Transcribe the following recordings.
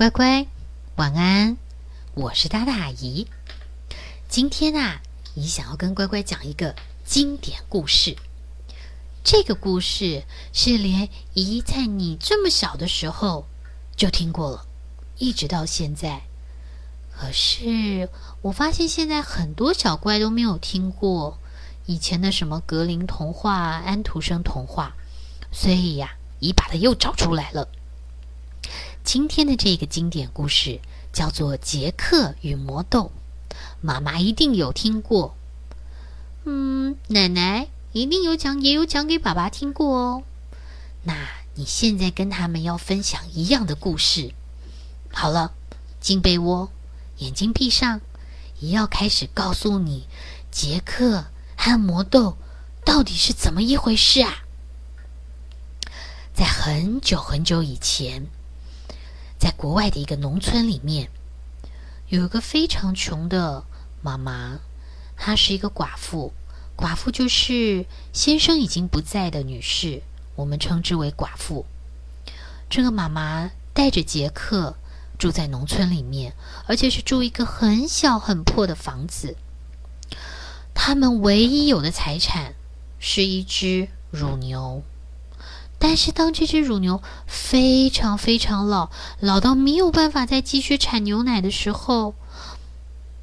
乖乖，晚安！我是大大阿姨。今天啊，姨想要跟乖乖讲一个经典故事。这个故事是连姨在你这么小的时候就听过了，一直到现在。可是我发现现在很多小乖都没有听过以前的什么格林童话、安徒生童话，所以呀，姨把它又找出来了。今天的这个经典故事叫做《杰克与魔豆》，妈妈一定有听过。嗯，奶奶一定有讲，也有讲给爸爸听过哦。那你现在跟他们要分享一样的故事。好了，进被窝，眼睛闭上，也要开始告诉你杰克和魔豆到底是怎么一回事啊！在很久很久以前。在国外的一个农村里面，有一个非常穷的妈妈，她是一个寡妇。寡妇就是先生已经不在的女士，我们称之为寡妇。这个妈妈带着杰克住在农村里面，而且是住一个很小很破的房子。他们唯一有的财产是一只乳牛。但是，当这只乳牛非常非常老，老到没有办法再继续产牛奶的时候，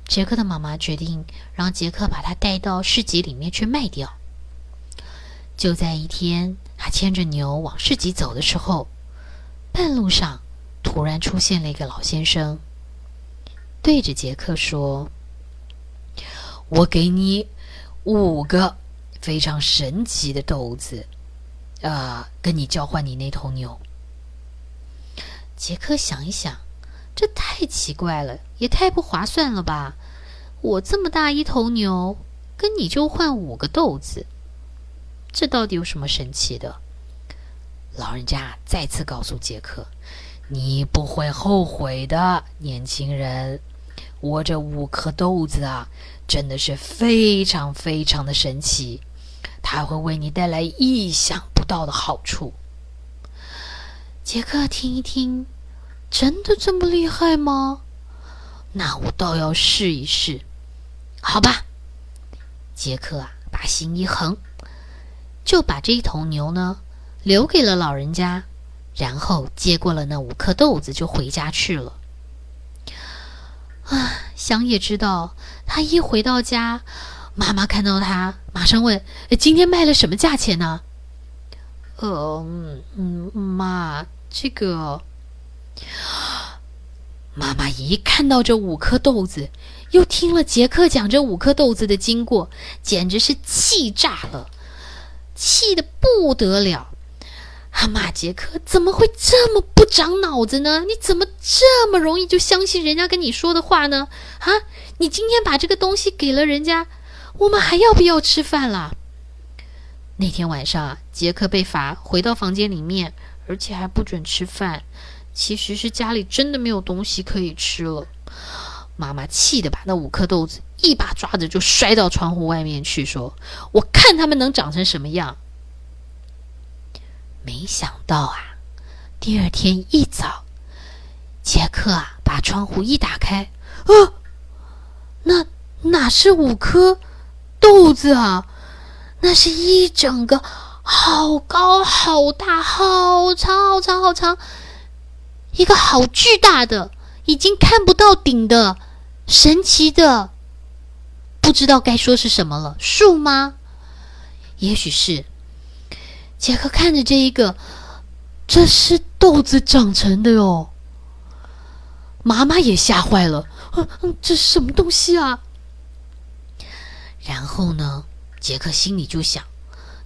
杰克的妈妈决定让杰克把它带到市集里面去卖掉。就在一天，他牵着牛往市集走的时候，半路上突然出现了一个老先生，对着杰克说：“我给你五个非常神奇的豆子。”啊，跟你交换你那头牛。杰克想一想，这太奇怪了，也太不划算了吧？我这么大一头牛，跟你就换五个豆子，这到底有什么神奇的？老人家再次告诉杰克：“你不会后悔的，年轻人。我这五颗豆子啊，真的是非常非常的神奇，它会为你带来意想不。”到的好处，杰克听一听，真的这么厉害吗？那我倒要试一试，好吧。杰克啊，把心一横，就把这一头牛呢留给了老人家，然后接过了那五颗豆子，就回家去了。啊，想也知道，他一回到家，妈妈看到他，马上问：“今天卖了什么价钱呢？”呃，嗯，妈，这个妈妈一看到这五颗豆子，又听了杰克讲这五颗豆子的经过，简直是气炸了，气的不得了。他骂杰克怎么会这么不长脑子呢？你怎么这么容易就相信人家跟你说的话呢？啊，你今天把这个东西给了人家，我们还要不要吃饭了？那天晚上，杰克被罚回到房间里面，而且还不准吃饭。其实是家里真的没有东西可以吃了。妈妈气得把那五颗豆子一把抓着就摔到窗户外面去，说：“我看他们能长成什么样。”没想到啊，第二天一早，杰克啊把窗户一打开，啊，那哪是五颗豆子啊？那是一整个好高、好大、好长、好长、好长，一个好巨大的、已经看不到顶的神奇的，不知道该说是什么了。树吗？也许是。杰克看着这一个，这是豆子长成的哟。妈妈也吓坏了，嗯，这是什么东西啊？然后呢？杰克心里就想：“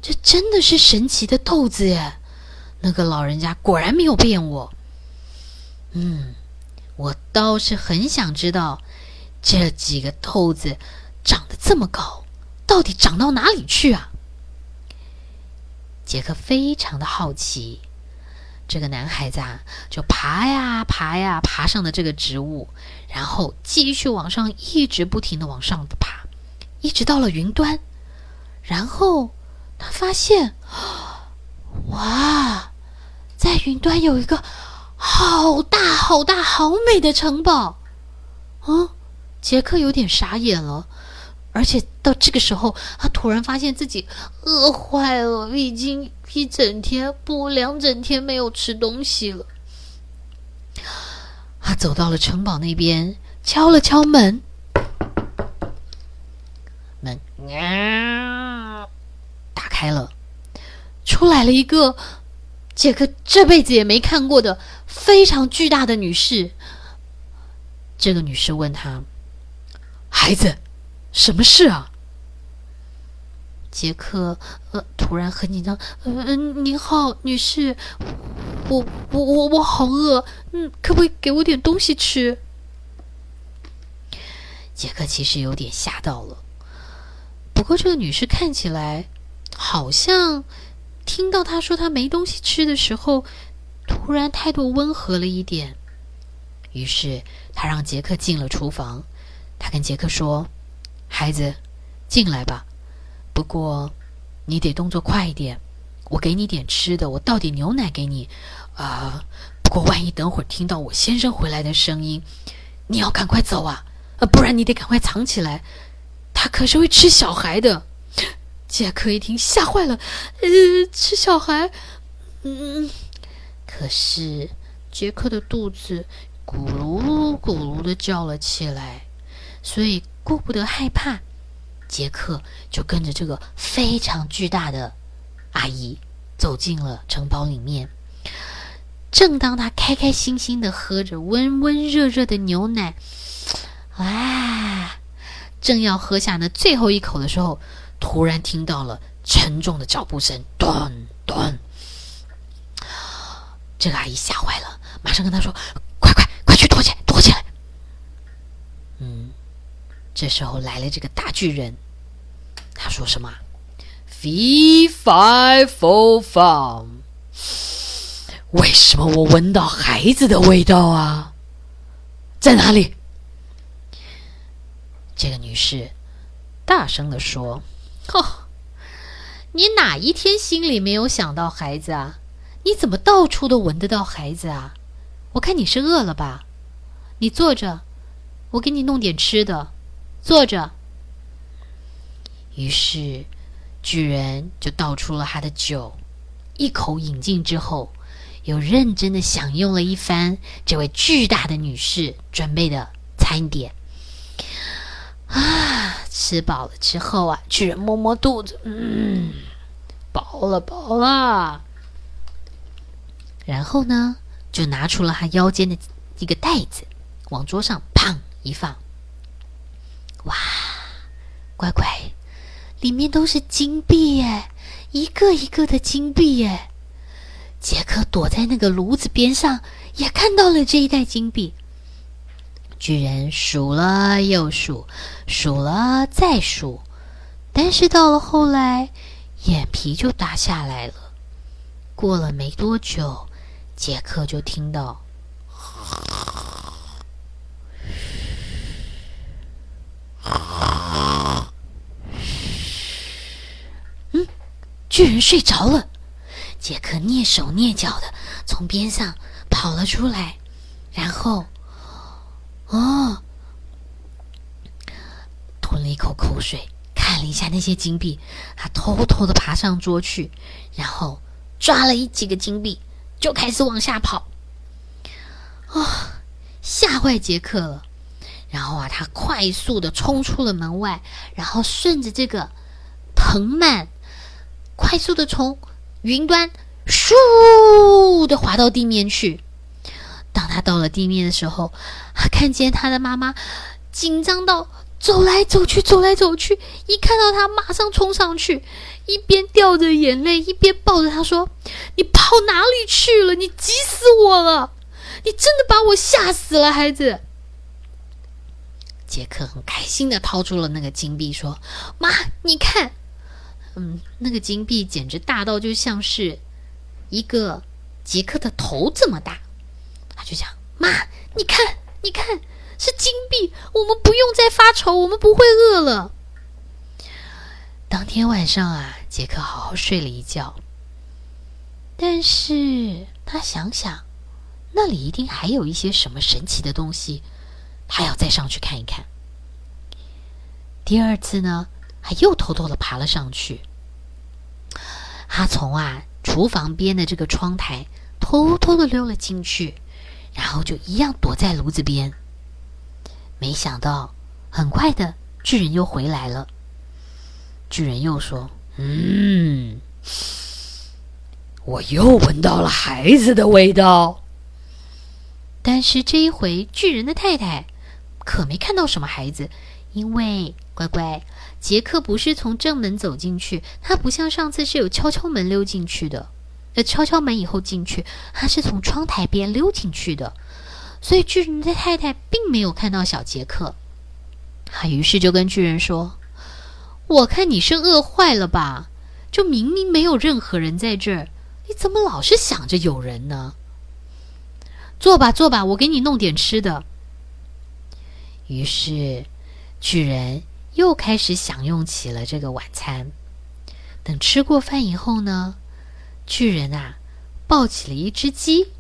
这真的是神奇的豆子耶！那个老人家果然没有骗我。嗯，我倒是很想知道，这几个豆子长得这么高，到底长到哪里去啊？”杰克非常的好奇。这个男孩子啊，就爬呀爬呀，爬上了这个植物，然后继续往上，一直不停的往上爬，一直到了云端。然后他发现，哇，在云端有一个好大好大好美的城堡。啊，杰克有点傻眼了。而且到这个时候，他突然发现自己饿坏了，已经一整天不两整天没有吃东西了。他走到了城堡那边，敲了敲门，门打开了，出来了一个杰克这辈子也没看过的非常巨大的女士。这个女士问他：“孩子。”什么事啊？杰克，呃，突然很紧张。嗯，您好，女士，我我我我好饿，嗯，可不可以给我点东西吃？杰克其实有点吓到了，不过这个女士看起来好像听到他说他没东西吃的时候，突然态度温和了一点。于是他让杰克进了厨房，他跟杰克说。孩子，进来吧。不过，你得动作快一点。我给你点吃的，我倒点牛奶给你。啊，不过万一等会儿听到我先生回来的声音，你要赶快走啊！啊，不然你得赶快藏起来。他可是会吃小孩的。杰克一听吓坏了，呃，吃小孩？嗯，可是杰克的肚子咕噜咕噜的叫了起来，所以。顾不得害怕，杰克就跟着这个非常巨大的阿姨走进了城堡里面。正当他开开心心的喝着温温热热的牛奶，啊，正要喝下那最后一口的时候，突然听到了沉重的脚步声，咚咚。这个阿姨吓坏了，马上跟他说：“快快快去躲起来，躲起来！”嗯。这时候来了这个大巨人，他说什么？“Fee fi fo fum，为什么我闻到孩子的味道啊？在哪里？”这个女士大声的说：“哦，你哪一天心里没有想到孩子啊？你怎么到处都闻得到孩子啊？我看你是饿了吧？你坐着，我给你弄点吃的。”坐着。于是，巨人就倒出了他的酒，一口饮尽之后，又认真的享用了一番这位巨大的女士准备的餐点。啊，吃饱了之后啊，巨人摸摸肚子，嗯，饱了，饱了。然后呢，就拿出了他腰间的一个袋子，往桌上砰一放。哇，乖乖，里面都是金币耶，一个一个的金币耶！杰克躲在那个炉子边上，也看到了这一袋金币。巨人数了又数，数了再数，但是到了后来，眼皮就耷下来了。过了没多久，杰克就听到。嗯，巨人睡着了。杰克蹑手蹑脚的从边上跑了出来，然后，哦，吞了一口口水，看了一下那些金币，他偷偷的爬上桌去，然后抓了一几个金币，就开始往下跑。啊，吓坏杰克了。然后啊，他快速的冲出了门外，然后顺着这个藤蔓，快速的从云端咻的滑到地面去。当他到了地面的时候，他看见他的妈妈紧张到走来走去，走来走去。一看到他，马上冲上去，一边掉着眼泪，一边抱着他说：“你跑哪里去了？你急死我了！你真的把我吓死了，孩子。”杰克很开心的掏出了那个金币，说：“妈，你看，嗯，那个金币简直大到就像是一个杰克的头这么大。”他就讲：“妈，你看，你看，是金币，我们不用再发愁，我们不会饿了。”当天晚上啊，杰克好好睡了一觉，但是他想想，那里一定还有一些什么神奇的东西，他要再上去看一看。第二次呢，他又偷偷的爬了上去。他从啊厨房边的这个窗台偷偷的溜了进去，然后就一样躲在炉子边。没想到，很快的巨人又回来了。巨人又说：“嗯，我又闻到了孩子的味道。”但是这一回，巨人的太太可没看到什么孩子，因为乖乖，杰克不是从正门走进去，他不像上次是有敲敲门溜进去的。呃，敲敲门以后进去，他是从窗台边溜进去的，所以巨人的太太并没有看到小杰克。他于是就跟巨人说。我看你是饿坏了吧？就明明没有任何人在这儿，你怎么老是想着有人呢？坐吧，坐吧，我给你弄点吃的。于是，巨人又开始享用起了这个晚餐。等吃过饭以后呢，巨人啊，抱起了一只鸡，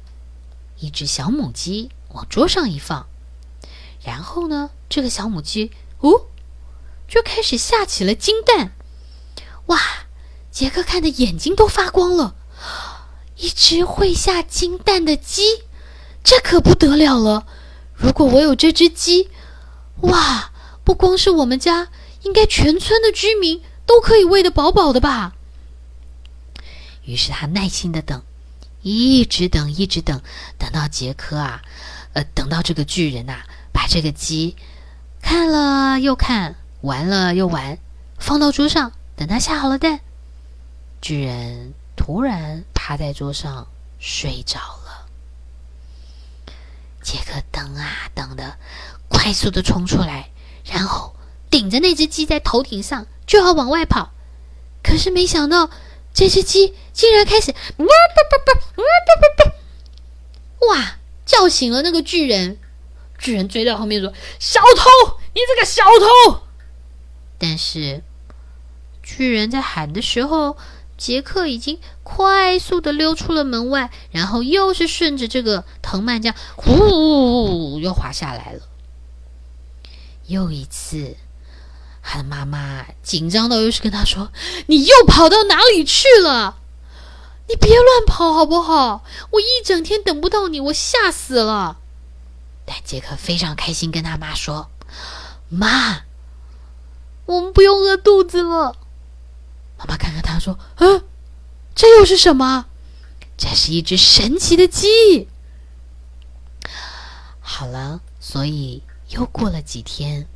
一只小母鸡，往桌上一放。然后呢，这个小母鸡，哦。就开始下起了金蛋，哇！杰克看的眼睛都发光了。一只会下金蛋的鸡，这可不得了了。如果我有这只鸡，哇！不光是我们家，应该全村的居民都可以喂得饱饱的吧。于是他耐心的等，一直等，一直等，等到杰克啊，呃，等到这个巨人呐，把这个鸡看了又看。玩了又玩，放到桌上，等他下好了蛋，巨人突然趴在桌上睡着了。杰克等啊等的，快速的冲出来，然后顶着那只鸡在头顶上就要往外跑，可是没想到这只鸡竟然开始哇叭叭叭哇叭叭叭，哇叫醒了那个巨人。巨人追到后面说：“小偷，你这个小偷！”但是，巨人在喊的时候，杰克已经快速的溜出了门外，然后又是顺着这个藤蔓，这样呼又滑下来了。又一次，他的妈妈紧张到又是跟他说：“你又跑到哪里去了？你别乱跑好不好？我一整天等不到你，我吓死了。”但杰克非常开心，跟他妈说：“妈。”我们不用饿肚子了。妈妈看看他说：“啊，这又是什么？这是一只神奇的鸡。”好了，所以又过了几天，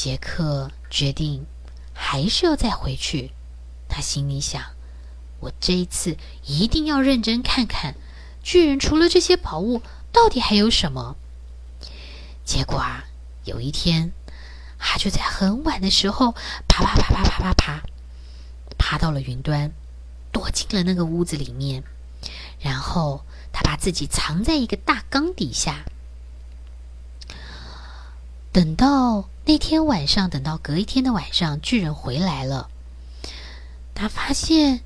杰克决定还是要再回去。他心里想：“我这一次一定要认真看看巨人除了这些宝物，到底还有什么。”结果啊，有一天。他就在很晚的时候，爬爬爬爬爬爬爬，爬到了云端，躲进了那个屋子里面。然后他把自己藏在一个大缸底下。等到那天晚上，等到隔一天的晚上，巨人回来了。他发现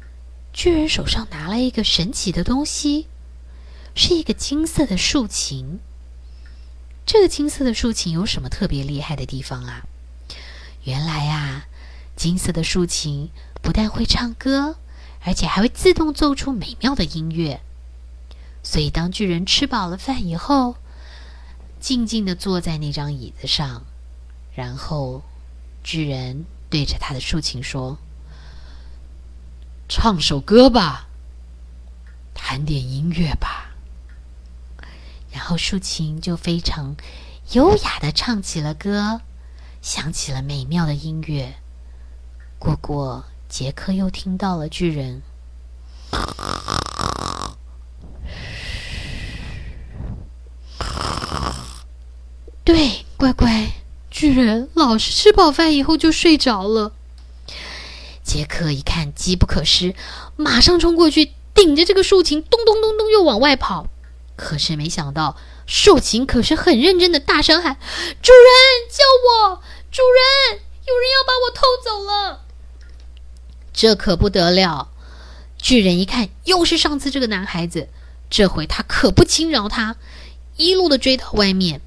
巨人手上拿了一个神奇的东西，是一个金色的竖琴。这个金色的竖琴有什么特别厉害的地方啊？原来啊，金色的竖琴不但会唱歌，而且还会自动奏出美妙的音乐。所以，当巨人吃饱了饭以后，静静的坐在那张椅子上，然后巨人对着他的竖琴说：“唱首歌吧，弹点音乐吧。”然后竖琴就非常优雅的唱起了歌，响起了美妙的音乐。过过，杰克又听到了巨人。对，乖乖，巨人老是吃饱饭以后就睡着了。杰克一看机不可失，马上冲过去，顶着这个竖琴，咚咚咚咚又往外跑。可是没想到，竖琴可是很认真的大声喊：“主人，救我！主人，有人要把我偷走了！”这可不得了！巨人一看，又是上次这个男孩子，这回他可不轻饶他，一路的追到外面。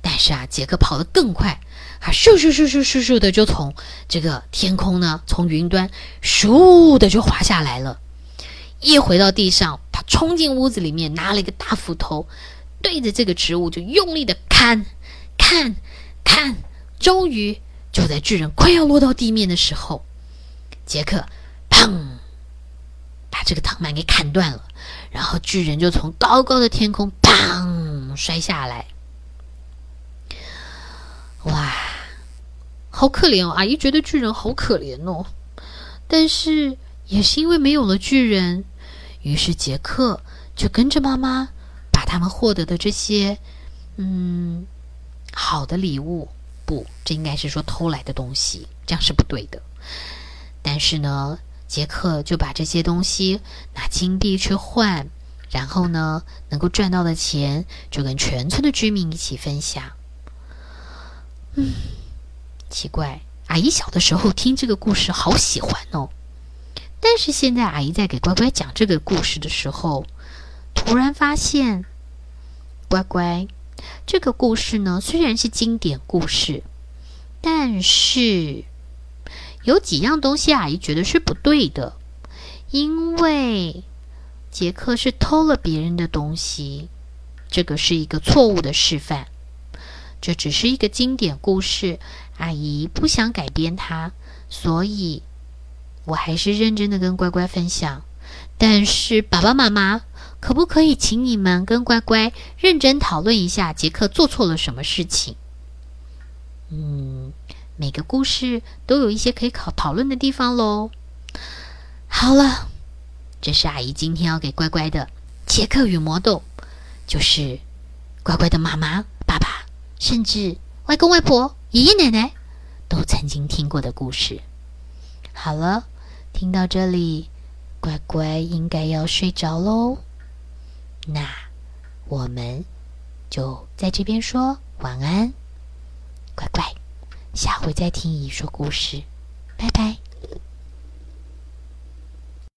但是啊，杰克跑得更快，他咻咻咻咻咻咻的就从这个天空呢，从云端咻的就滑下来了。一回到地上，他冲进屋子里面，拿了一个大斧头，对着这个植物就用力的砍，砍，砍。终于，就在巨人快要落到地面的时候，杰克砰，把这个藤蔓给砍断了，然后巨人就从高高的天空砰摔下来。哇，好可怜哦！阿姨觉得巨人好可怜哦，但是也是因为没有了巨人，于是杰克就跟着妈妈把他们获得的这些嗯好的礼物，不，这应该是说偷来的东西，这样是不对的。但是呢，杰克就把这些东西拿金币去换，然后呢，能够赚到的钱就跟全村的居民一起分享。嗯，奇怪，阿姨小的时候听这个故事好喜欢哦，但是现在阿姨在给乖乖讲这个故事的时候，突然发现，乖乖，这个故事呢虽然是经典故事，但是有几样东西阿姨觉得是不对的，因为杰克是偷了别人的东西，这个是一个错误的示范。这只是一个经典故事，阿姨不想改编它，所以我还是认真的跟乖乖分享。但是爸爸妈妈，可不可以请你们跟乖乖认真讨论一下杰克做错了什么事情？嗯，每个故事都有一些可以考讨论的地方喽。好了，这是阿姨今天要给乖乖的《杰克与魔豆》，就是乖乖的妈妈。甚至外公外婆、爷爷奶奶都曾经听过的故事。好了，听到这里，乖乖应该要睡着喽。那我们就在这边说晚安，乖乖，下回再听姨说故事，拜拜。